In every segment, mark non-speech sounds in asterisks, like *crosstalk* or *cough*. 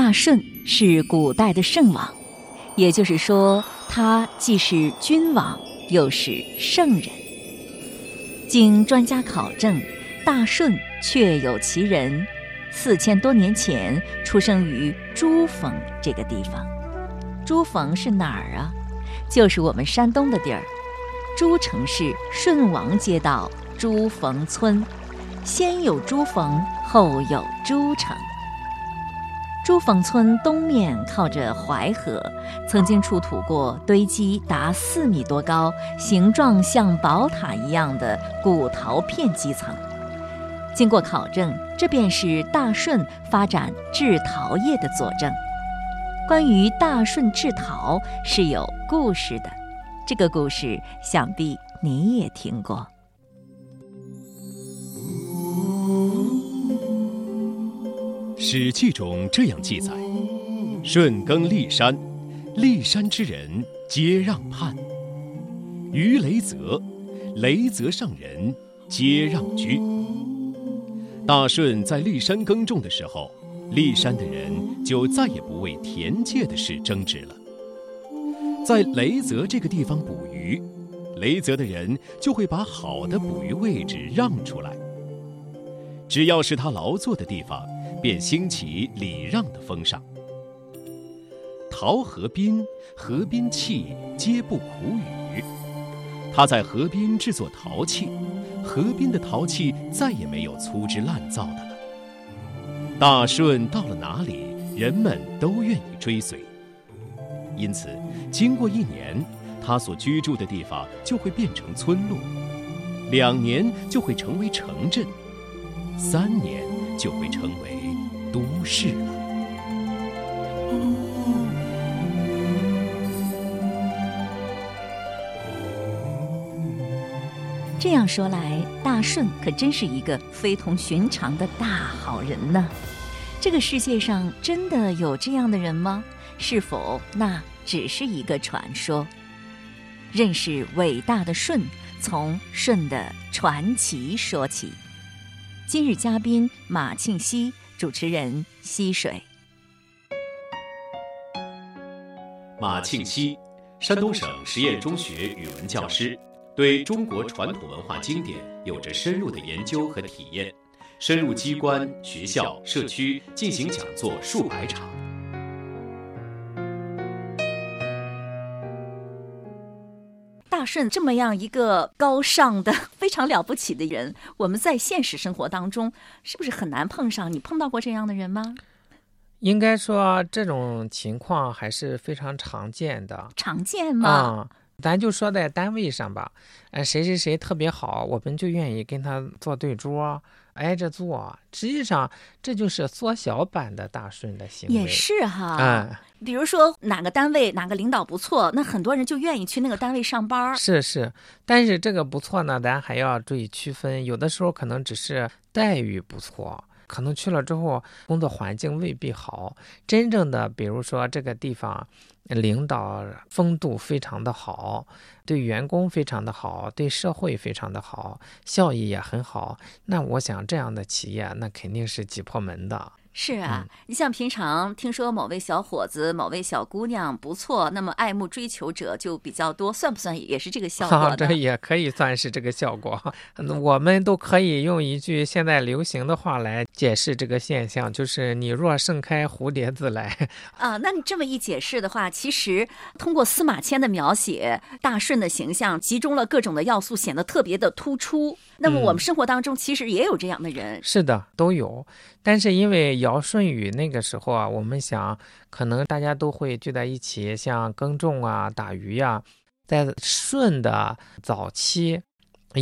大舜是古代的圣王，也就是说，他既是君王，又是圣人。经专家考证，大舜确有其人，四千多年前出生于珠峰这个地方。珠峰是哪儿啊？就是我们山东的地儿，诸城市顺王街道朱峰村，先有朱峰，后有诸城。朱坊村东面靠着淮河，曾经出土过堆积达四米多高、形状像宝塔一样的古陶片基层。经过考证，这便是大顺发展制陶业的佐证。关于大顺制陶是有故事的，这个故事想必你也听过。《史记》中这样记载：“舜耕骊山，骊山之人皆让畔；于雷泽，雷泽上人皆让居。”大舜在骊山耕种的时候，骊山的人就再也不为田界的事争执了。在雷泽这个地方捕鱼，雷泽的人就会把好的捕鱼位置让出来。只要是他劳作的地方。便兴起礼让的风尚。陶河滨，河滨器皆不苦语。他在河滨制作陶器，河滨的陶器再也没有粗制滥造的了。大舜到了哪里，人们都愿意追随。因此，经过一年，他所居住的地方就会变成村落；两年就会成为城镇；三年就会成为。都市了。这样说来，大舜可真是一个非同寻常的大好人呢。这个世界上真的有这样的人吗？是否那只是一个传说？认识伟大的舜，从舜的传奇说起。今日嘉宾马庆西。主持人溪水，马庆西，山东省实验中学语文教师，对中国传统文化经典有着深入的研究和体验，深入机关、学校、社区进行讲座数百场。大顺这么样一个高尚的、*laughs* 非常了不起的人，我们在现实生活当中是不是很难碰上？你碰到过这样的人吗？应该说，这种情况还是非常常见的。常见吗？啊，咱就说在单位上吧，呃，谁谁谁特别好，我们就愿意跟他坐对桌。挨着坐，实际上这就是缩小版的大顺的行为。也是哈，嗯，比如说哪个单位哪个领导不错，那很多人就愿意去那个单位上班。是是，但是这个不错呢，咱还要注意区分，有的时候可能只是待遇不错。可能去了之后，工作环境未必好。真正的，比如说这个地方，领导风度非常的好，对员工非常的好，对社会非常的好，效益也很好。那我想这样的企业，那肯定是挤破门的。是啊，你像平常听说某位小伙子、某位小姑娘不错，那么爱慕追求者就比较多，算不算也是这个效果？*laughs* 这也可以算是这个效果。我们都可以用一句现在流行的话来解释这个现象，就是“你若盛开，蝴蝶自来”。*laughs* 啊，那你这么一解释的话，其实通过司马迁的描写，大顺的形象集中了各种的要素，显得特别的突出。那么我们生活当中其实也有这样的人，是的，都有。但是因为尧舜禹那个时候啊，我们想可能大家都会聚在一起，像耕种啊、打鱼呀。在舜的早期，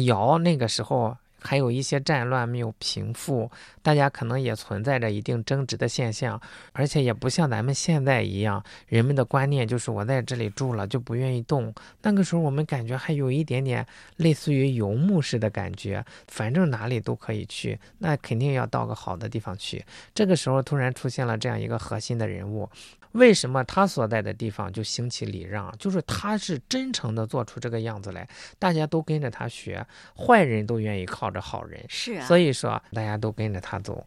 尧那个时候。还有一些战乱没有平复，大家可能也存在着一定争执的现象，而且也不像咱们现在一样，人们的观念就是我在这里住了就不愿意动。那个时候我们感觉还有一点点类似于游牧式的感觉，反正哪里都可以去，那肯定要到个好的地方去。这个时候突然出现了这样一个核心的人物。为什么他所在的地方就兴起礼让？就是他是真诚的做出这个样子来，大家都跟着他学，坏人都愿意靠着好人，是啊，所以说大家都跟着他走。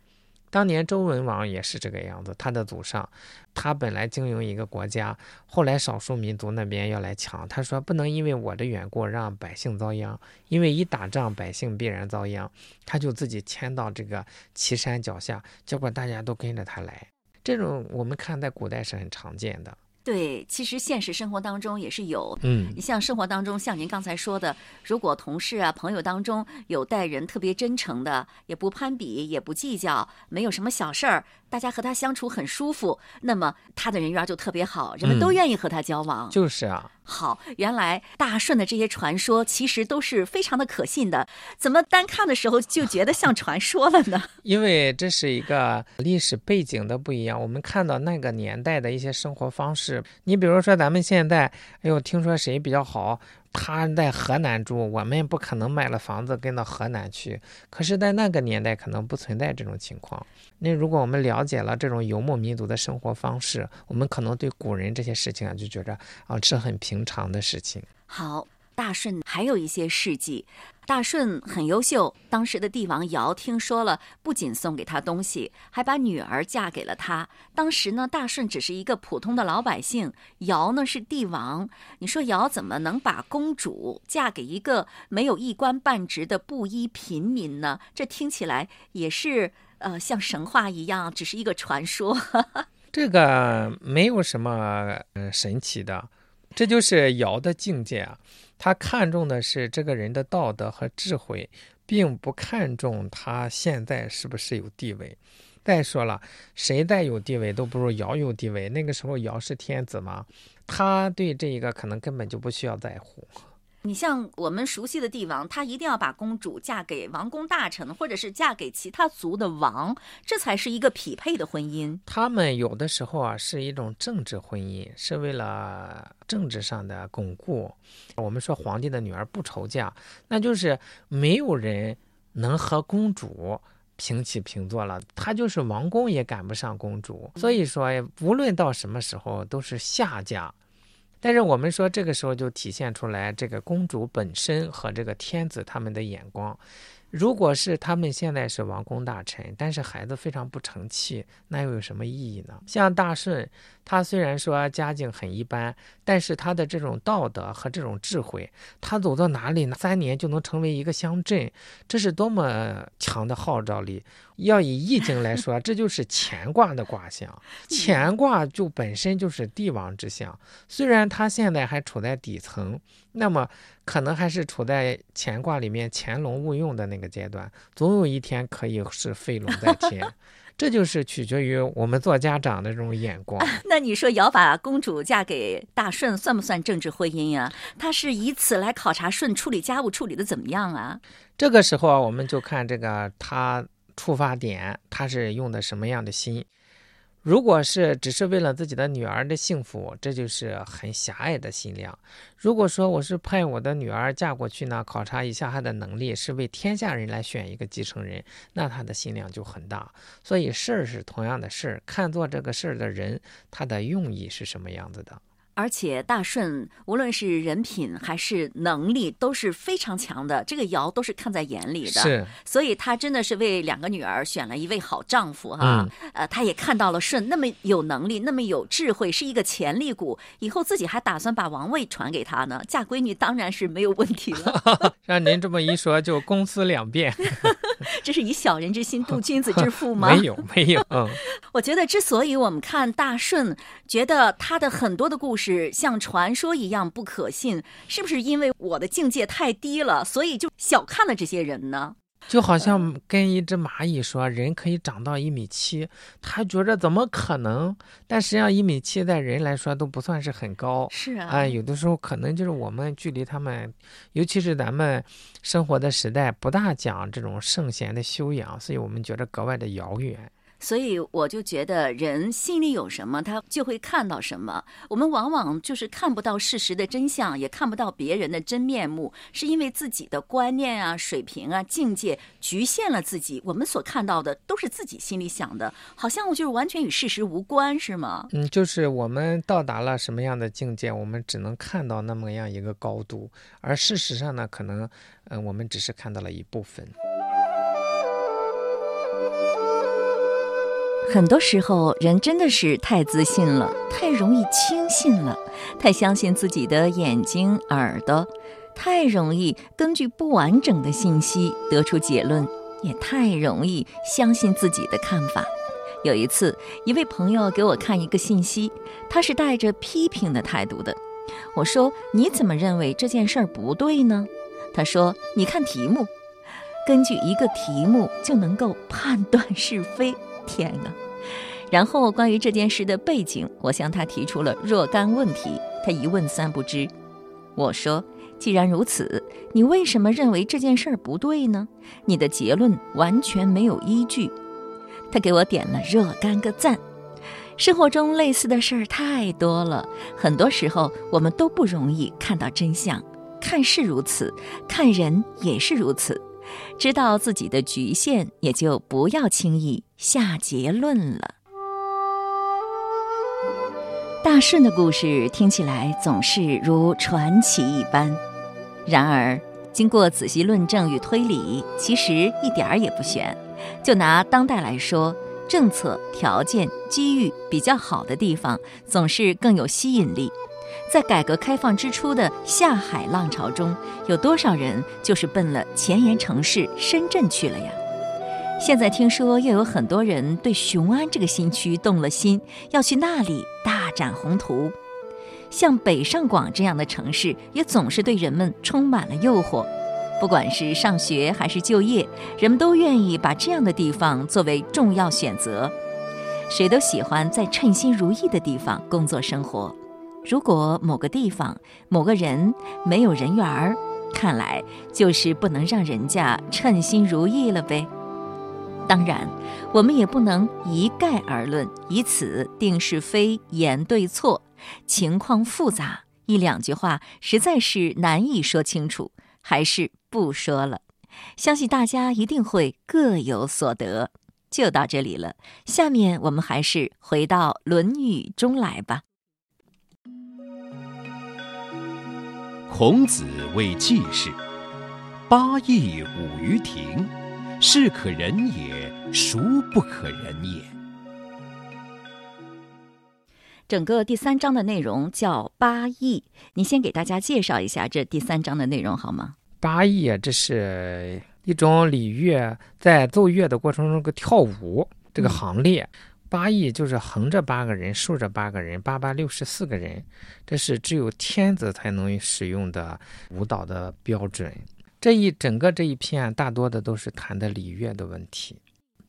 当年周文王也是这个样子，他的祖上，他本来经营一个国家，后来少数民族那边要来抢，他说不能因为我的缘故让百姓遭殃，因为一打仗百姓必然遭殃，他就自己迁到这个岐山脚下，结果大家都跟着他来。这种我们看在古代是很常见的。对，其实现实生活当中也是有。嗯你像生活当中，像您刚才说的，如果同事啊、朋友当中有待人特别真诚的，也不攀比，也不计较，没有什么小事儿，大家和他相处很舒服，那么他的人缘就特别好，人们都嗯愿意和他交往。就是啊，好，原来大顺的这些传说其实都是非常的可信的，怎么单看的时候就觉得像传说了呢？*laughs* 因为这是一个历史背景的不一样，我们看到那个年代的一些生活方式。你比如说咱们现在，哎呦，听说谁比较好，他在河南住，我们不可能买了房子跟到河南去。可是，在那个年代可能不存在这种情况。那如果我们了解了这种游牧民族的生活方式，我们可能对古人这些事情啊，就觉着啊是很平常的事情。好，大顺还有一些事迹。大顺很优秀，当时的帝王尧听说了，不仅送给他东西，还把女儿嫁给了他。当时呢，大顺只是一个普通的老百姓，尧呢是帝王。你说尧怎么能把公主嫁给一个没有一官半职的布衣平民呢？这听起来也是呃像神话一样，只是一个传说。*laughs* 这个没有什么呃神奇的，这就是尧的境界啊。他看重的是这个人的道德和智慧，并不看重他现在是不是有地位。再说了，谁再有地位都不如尧有地位。那个时候尧是天子嘛，他对这一个可能根本就不需要在乎。你像我们熟悉的帝王，他一定要把公主嫁给王公大臣，或者是嫁给其他族的王，这才是一个匹配的婚姻。他们有的时候啊是一种政治婚姻，是为了政治上的巩固。我们说皇帝的女儿不愁嫁，那就是没有人能和公主平起平坐了，他就是王公也赶不上公主。所以说，无论到什么时候都是下嫁。但是我们说这个时候就体现出来这个公主本身和这个天子他们的眼光。如果是他们现在是王公大臣，但是孩子非常不成器，那又有什么意义呢？像大顺，他虽然说家境很一般，但是他的这种道德和这种智慧，他走到哪里，三年就能成为一个乡镇，这是多么强的号召力！要以易经来说，这就是乾卦的卦象，*laughs* 乾卦就本身就是帝王之象，虽然他现在还处在底层，那么可能还是处在乾卦里面潜龙勿用的那个阶段，总有一天可以是飞龙在天。*laughs* 这就是取决于我们做家长的这种眼光。*laughs* 那你说姚把公主嫁给大顺，算不算政治婚姻呀、他是以此来考察舜处理家务处理的怎么样啊？这个时候啊，我们就看这个他出发点，他是用的什么样的心。如果是只是为了自己的女儿的幸福，这就是很狭隘的心量。如果说我是派我的女儿嫁过去呢，考察一下她的能力，是为天下人来选一个继承人，那她的心量就很大。所以事儿是同样的事儿，看做这个事儿的人，他的用意是什么样子的。而且大顺无论是人品还是能力都是非常强的，这个尧都是看在眼里的。是，所以他真的是为两个女儿选了一位好丈夫哈。嗯呃，他也看到了舜那么有能力，那么有智慧，是一个潜力股，以后自己还打算把王位传给他呢。嫁闺女当然是没有问题了，*laughs* 让您这么一说，就公私两遍。*laughs* 这是以小人之心度君子之腹吗？没有，没有，嗯。*laughs* 我觉得，之所以我们看大顺，觉得他的很多的故事像传说一样不可信，是不是因为我的境界太低了，所以就小看了这些人呢？就好像跟一只蚂蚁说人可以长到一米七，他觉着怎么可能？但实际上一米七在人来说都不算是很高。是啊，啊，有的时候可能就是我们距离他们，尤其是咱们生活的时代，不大讲这种圣贤的修养，所以我们觉得格外的遥远。所以我就觉得人心里有什么，他就会看到什么。我们往往就是看不到事实的真相，也看不到别人的真面目，是因为自己的观念啊、水平啊、境界局限了自己。我们所看到的都是自己心里想的，好像就是完全与事实无关，是吗？嗯，就是我们到达了什么样的境界，我们只能看到那么样一个高度，而事实上呢，可能，嗯、我们只是看到了一部分。很多时候，人真的是太自信了，太容易轻信了，太相信自己的眼睛、耳朵，太容易根据不完整的信息得出结论，也太容易相信自己的看法。有一次，一位朋友给我看一个信息，他是带着批评的态度的。我说：“你怎么认为这件事儿不对呢？”他说：“你看题目，根据一个题目就能够判断是非。”天啊！然后关于这件事的背景，我向他提出了若干问题，他一问三不知。我说：“既然如此，你为什么认为这件事儿不对呢？你的结论完全没有依据。”他给我点了若干个赞。生活中类似的事儿太多了，很多时候我们都不容易看到真相。看事如此，看人也是如此。知道自己的局限，也就不要轻易下结论了。大顺的故事听起来总是如传奇一般，然而经过仔细论证与推理，其实一点儿也不悬。就拿当代来说，政策、条件、机遇比较好的地方，总是更有吸引力。在改革开放之初的下海浪潮中，有多少人就是奔了前沿城市深圳去了呀？现在听说又有很多人对雄安这个新区动了心，要去那里大展宏图。像北上广这样的城市，也总是对人们充满了诱惑。不管是上学还是就业，人们都愿意把这样的地方作为重要选择。谁都喜欢在称心如意的地方工作生活。如果某个地方、某个人没有人缘儿，看来就是不能让人家称心如意了呗。当然，我们也不能一概而论，以此定是非、言对错。情况复杂，一两句话实在是难以说清楚，还是不说了。相信大家一定会各有所得。就到这里了，下面我们还是回到《论语》中来吧。孔子谓季氏：“八佾舞于庭，是可忍也，孰不可忍也？”整个第三章的内容叫八佾，你先给大家介绍一下这第三章的内容好吗？八佾，这是一种礼乐，在奏乐的过程中个跳舞这个行列。八佾就是横着八个人，竖着八个人，八八六十四个人，这是只有天子才能使用的舞蹈的标准。这一整个这一片，大多的都是谈的礼乐的问题。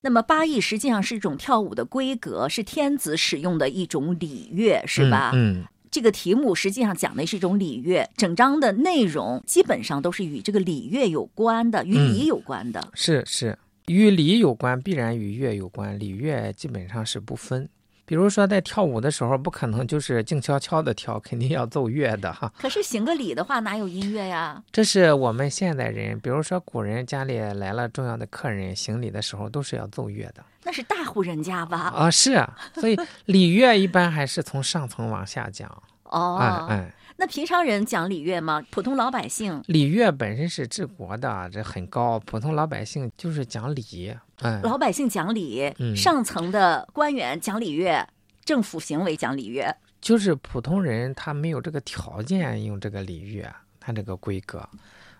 那么八佾实际上是一种跳舞的规格，是天子使用的一种礼乐，是吧？嗯。这个题目实际上讲的是一种礼乐，整章的内容基本上都是与这个礼乐有关的，与礼有关的。是是。与礼有关，必然与乐有关。礼乐基本上是不分。比如说，在跳舞的时候，不可能就是静悄悄的跳，肯定要奏乐的哈。可是行个礼的话，哪有音乐呀？这是我们现代人，比如说古人家里来了重要的客人，行礼的时候都是要奏乐的。那是大户人家吧？啊，是啊。所以礼乐一般还是从上层往下讲。哦，哎哎。那平常人讲礼乐吗？普通老百姓礼乐本身是治国的，这很高。普通老百姓就是讲礼，嗯，老百姓讲礼，上层的官员讲礼乐，政府行为讲礼乐，就是普通人他没有这个条件用这个礼乐，他这个规格。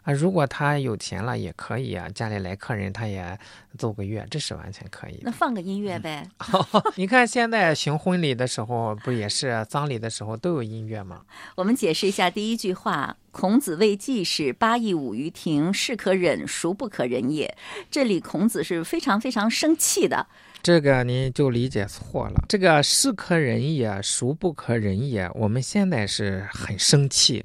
啊，如果他有钱了也可以啊，家里来客人他也奏个乐，这是完全可以。那放个音乐呗。*laughs* 你看现在行婚礼的时候，不也是葬礼的时候都有音乐吗？我们解释一下第一句话：孔子谓季氏：“八佾舞于庭，是可忍，孰不可忍也？”这里孔子是非常非常生气的。这个你就理解错了。这个“是可忍也，孰不可忍也”，我们现在是很生气。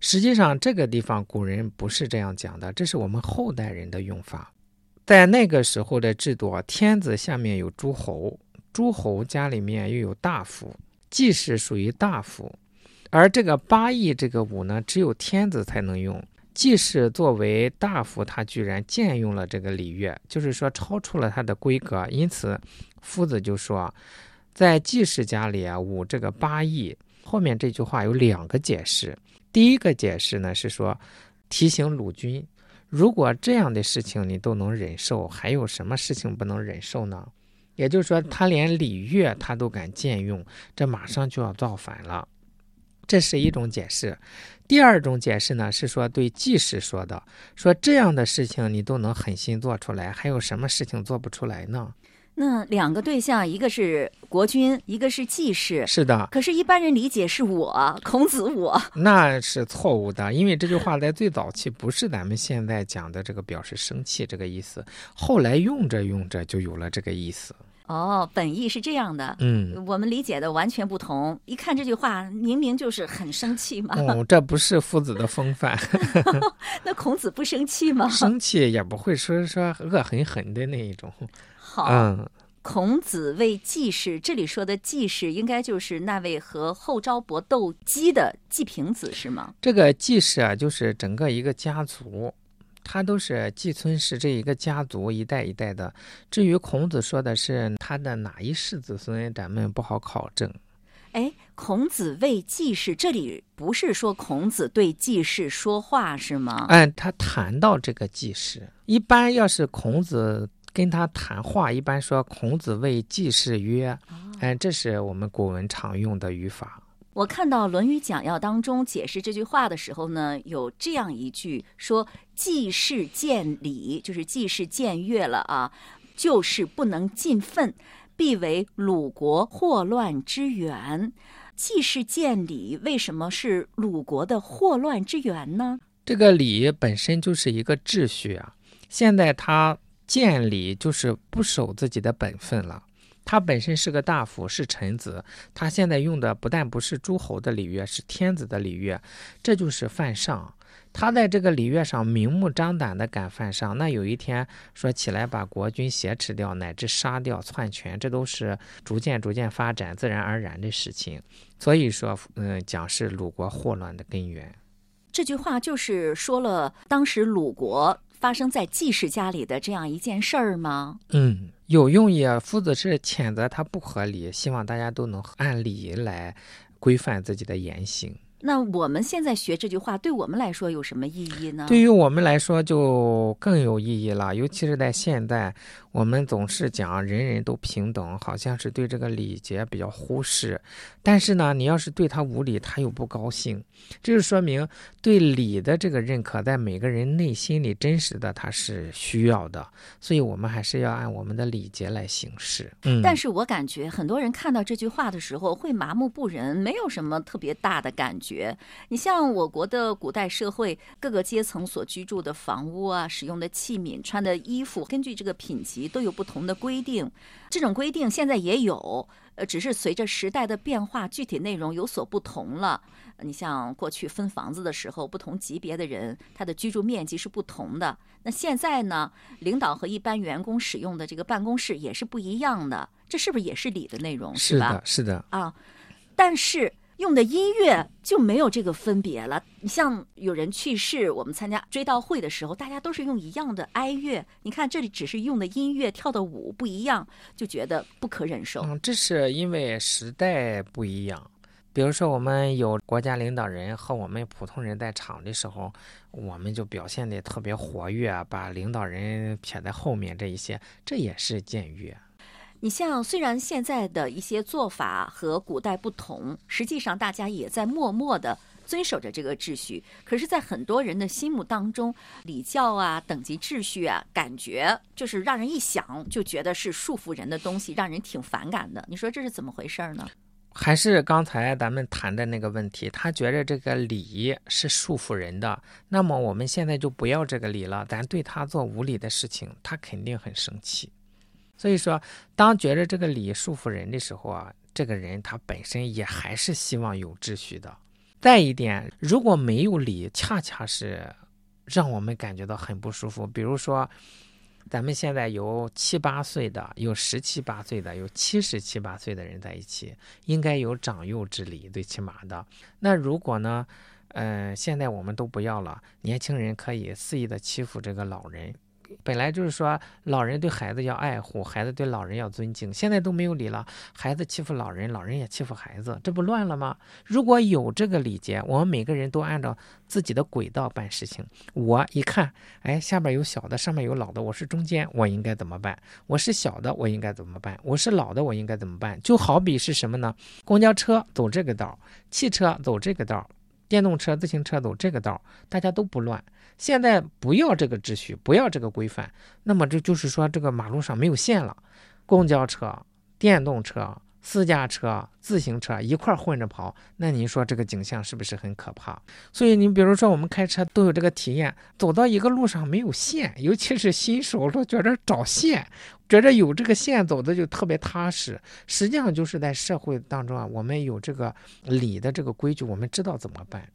实际上，这个地方古人不是这样讲的，这是我们后代人的用法。在那个时候的制度，天子下面有诸侯，诸侯家里面又有大夫，季氏属于大夫，而这个八佾这个舞呢，只有天子才能用。季氏作为大夫，他居然僭用了这个礼乐，就是说超出了他的规格。因此，夫子就说，在季氏家里啊，舞这个八佾。后面这句话有两个解释。第一个解释呢是说，提醒鲁君，如果这样的事情你都能忍受，还有什么事情不能忍受呢？也就是说，他连礼乐他都敢僭用，这马上就要造反了。这是一种解释。第二种解释呢，是说对季氏说的，说这样的事情你都能狠心做出来，还有什么事情做不出来呢？那两个对象，一个是国君，一个是季氏。是的，可是，一般人理解是我孔子我，那是错误的。因为这句话在最早期不是咱们现在讲的这个表示生气这个意思，后来用着用着就有了这个意思。哦，本意是这样的。嗯，我们理解的完全不同。一看这句话，明明就是很生气嘛。哦，这不是夫子的风范。*laughs* *laughs* 那孔子不生气吗？*laughs* 生气也不会说说恶狠狠的那一种。好，嗯孔子为季氏，这里说的季氏应该就是那位和后昭伯斗鸡的季平子，是吗？这个季氏啊，就是整个一个家族，他都是季村氏这一个家族一代一代的。至于孔子说的是他的哪一世子孙，咱们不好考证。哎，孔子为季氏，这里不是说孔子对季氏说话是吗？哎，他谈到这个季氏，一般要是孔子。跟他谈话，一般说孔子为季氏曰：“哎，这是我们古文常用的语法。”我看到《论语讲要》当中解释这句话的时候呢，有这样一句说：“季氏见礼，就是季氏僭越了啊，就是不能尽愤，必为鲁国祸乱之源。”季氏见礼，为什么是鲁国的祸乱之源呢？这个礼本身就是一个秩序啊，现在他。见礼就是不守自己的本分了。他本身是个大夫，是臣子，他现在用的不但不是诸侯的礼乐，是天子的礼乐，这就是犯上。他在这个礼乐上明目张胆的敢犯上，那有一天说起来把国君挟持掉，乃至杀掉篡权，这都是逐渐逐渐发展自然而然的事情。所以说，嗯，讲是鲁国祸乱的根源。这句话就是说了当时鲁国。发生在季氏家里的这样一件事儿吗？嗯，有用意。夫子是谴责他不合理，希望大家都能按理来规范自己的言行。那我们现在学这句话，对我们来说有什么意义呢？对于我们来说就更有意义了，尤其是在现代。我们总是讲人人都平等，好像是对这个礼节比较忽视。但是呢，你要是对他无礼，他又不高兴。这就说明对礼的这个认可，在每个人内心里真实的他是需要的。所以我们还是要按我们的礼节来行事。嗯，但是我感觉很多人看到这句话的时候会麻木不仁，没有什么特别大的感觉。你像我国的古代社会，各个阶层所居住的房屋啊，使用的器皿、穿的衣服，根据这个品级。都有不同的规定，这种规定现在也有，呃，只是随着时代的变化，具体内容有所不同了。你像过去分房子的时候，不同级别的人他的居住面积是不同的。那现在呢，领导和一般员工使用的这个办公室也是不一样的，这是不是也是礼的内容？是吧？是的，啊，但是。用的音乐就没有这个分别了。你像有人去世，我们参加追悼会的时候，大家都是用一样的哀乐。你看这里只是用的音乐、跳的舞不一样，就觉得不可忍受。嗯，这是因为时代不一样。比如说，我们有国家领导人和我们普通人在场的时候，我们就表现的特别活跃，把领导人撇在后面。这一些，这也是僭越。你像，虽然现在的一些做法和古代不同，实际上大家也在默默的遵守着这个秩序。可是，在很多人的心目当中，礼教啊、等级秩序啊，感觉就是让人一想就觉得是束缚人的东西，让人挺反感的。你说这是怎么回事呢？还是刚才咱们谈的那个问题，他觉得这个礼是束缚人的，那么我们现在就不要这个礼了，咱对他做无礼的事情，他肯定很生气。所以说，当觉得这个礼束缚人的时候啊，这个人他本身也还是希望有秩序的。再一点，如果没有礼，恰恰是让我们感觉到很不舒服。比如说，咱们现在有七八岁的，有十七八岁的，有七十七八岁的人在一起，应该有长幼之礼，最起码的。那如果呢，呃，现在我们都不要了，年轻人可以肆意的欺负这个老人。本来就是说老人对孩子要爱护，孩子对老人要尊敬，现在都没有理了，孩子欺负老人，老人也欺负孩子，这不乱了吗？如果有这个礼节，我们每个人都按照自己的轨道办事情。我一看，哎，下边有小的，上面有老的，我是中间，我应该怎么办？我是小的，我应该怎么办？我是老的，我应该怎么办？就好比是什么呢？公交车走这个道，汽车走这个道。电动车、自行车走这个道，大家都不乱。现在不要这个秩序，不要这个规范，那么这就是说，这个马路上没有线了。公交车、电动车。私家车、自行车一块混着跑，那您说这个景象是不是很可怕？所以你比如说我们开车都有这个体验，走到一个路上没有线，尤其是新手都觉着找线，觉着有这个线走的就特别踏实。实际上就是在社会当中啊，我们有这个礼的这个规矩，我们知道怎么办。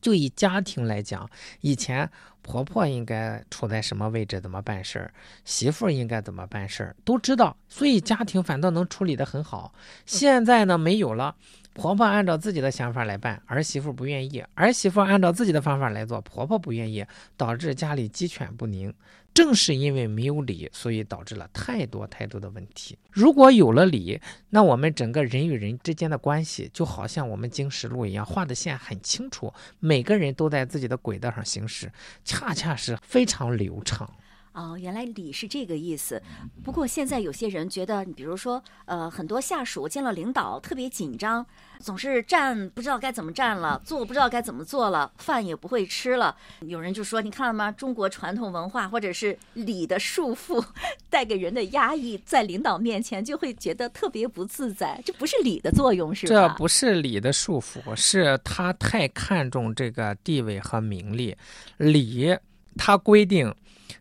就以家庭来讲，以前婆婆应该处在什么位置，怎么办事儿，媳妇儿应该怎么办事儿，都知道，所以家庭反倒能处理得很好。现在呢，没有了。婆婆按照自己的想法来办，儿媳妇不愿意；儿媳妇按照自己的方法来做，婆婆不愿意，导致家里鸡犬不宁。正是因为没有理，所以导致了太多太多的问题。如果有了理，那我们整个人与人之间的关系，就好像我们经十路一样，画的线很清楚，每个人都在自己的轨道上行驶，恰恰是非常流畅。哦，原来礼是这个意思。不过现在有些人觉得，你比如说，呃，很多下属见了领导特别紧张，总是站不知道该怎么站了，坐不知道该怎么坐了，饭也不会吃了。有人就说，你看了吗？中国传统文化或者是礼的束缚 *laughs* 带给人的压抑，在领导面前就会觉得特别不自在。这不是礼的作用，是吧？这不是礼的束缚，是他太看重这个地位和名利。礼，它规定。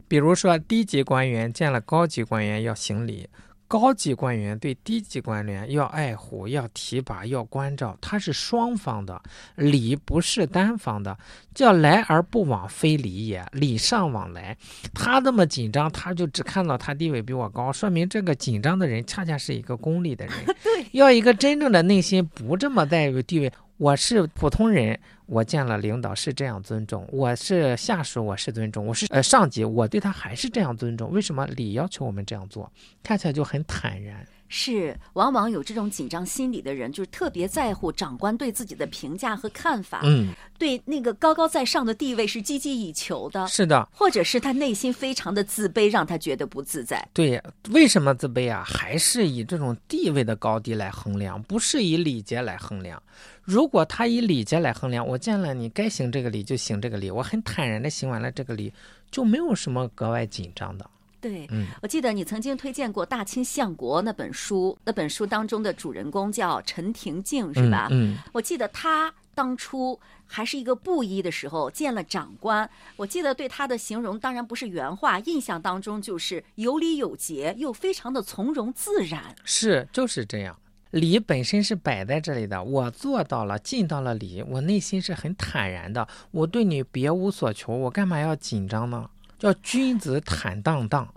比如说，低级官员见了高级官员要行礼，高级官员对低级官员要爱护、要提拔、要关照，它是双方的礼，不是单方的。叫来而不往，非礼也；礼尚往来。他这么紧张，他就只看到他地位比我高，说明这个紧张的人恰恰是一个功利的人。*laughs* 要一个真正的内心不这么在于地位。我是普通人，我见了领导是这样尊重；我是下属，我是尊重；我是呃上级，我对他还是这样尊重。为什么礼要求我们这样做？看起来就很坦然。是，往往有这种紧张心理的人，就是特别在乎长官对自己的评价和看法，嗯，对那个高高在上的地位是积极以求的，是的，或者是他内心非常的自卑，让他觉得不自在。对，为什么自卑啊？还是以这种地位的高低来衡量，不是以礼节来衡量。如果他以礼节来衡量，我见了你该行这个礼就行这个礼，我很坦然的行完了这个礼，就没有什么格外紧张的。对，我记得你曾经推荐过《大清相国》那本书，那本书当中的主人公叫陈廷敬，是吧？嗯，我记得他当初还是一个布衣的时候，见了长官，我记得对他的形容当然不是原话，印象当中就是有礼有节，又非常的从容自然。是，就是这样。礼本身是摆在这里的，我做到了，尽到了礼，我内心是很坦然的，我对你别无所求，我干嘛要紧张呢？叫君子坦荡荡。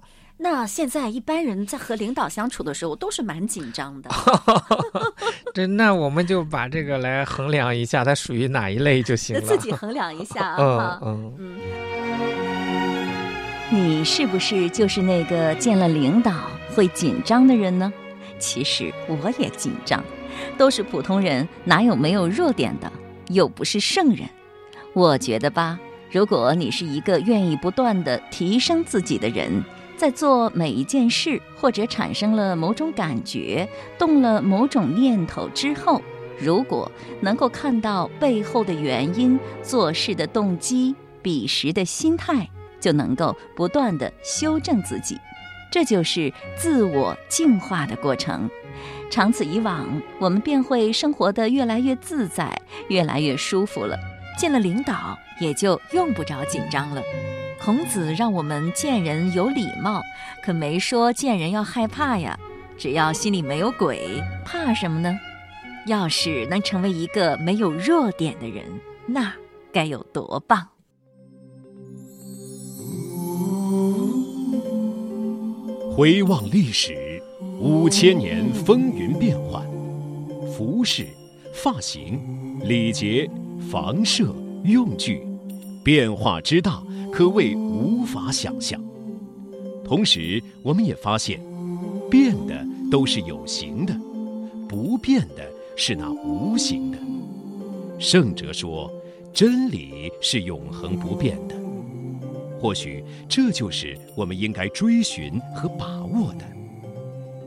那现在一般人在和领导相处的时候都是蛮紧张的。*laughs* 这那我们就把这个来衡量一下，它属于哪一类就行了。自己衡量一下啊。*laughs* 嗯嗯。你是不是就是那个见了领导会紧张的人呢？其实我也紧张，都是普通人，哪有没有弱点的？又不是圣人。我觉得吧。如果你是一个愿意不断的提升自己的人，在做每一件事或者产生了某种感觉、动了某种念头之后，如果能够看到背后的原因、做事的动机、彼时的心态，就能够不断的修正自己，这就是自我净化的过程。长此以往，我们便会生活得越来越自在，越来越舒服了。见了领导，也就用不着紧张了。孔子让我们见人有礼貌，可没说见人要害怕呀。只要心里没有鬼，怕什么呢？要是能成为一个没有弱点的人，那该有多棒！回望历史，五千年风云变幻，服饰、发型、礼节。房舍用具变化之大，可谓无法想象。同时，我们也发现，变的都是有形的，不变的是那无形的。圣哲说，真理是永恒不变的。或许这就是我们应该追寻和把握的，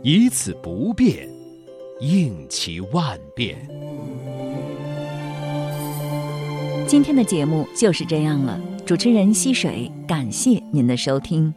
以此不变，应其万变。今天的节目就是这样了，主持人溪水，感谢您的收听。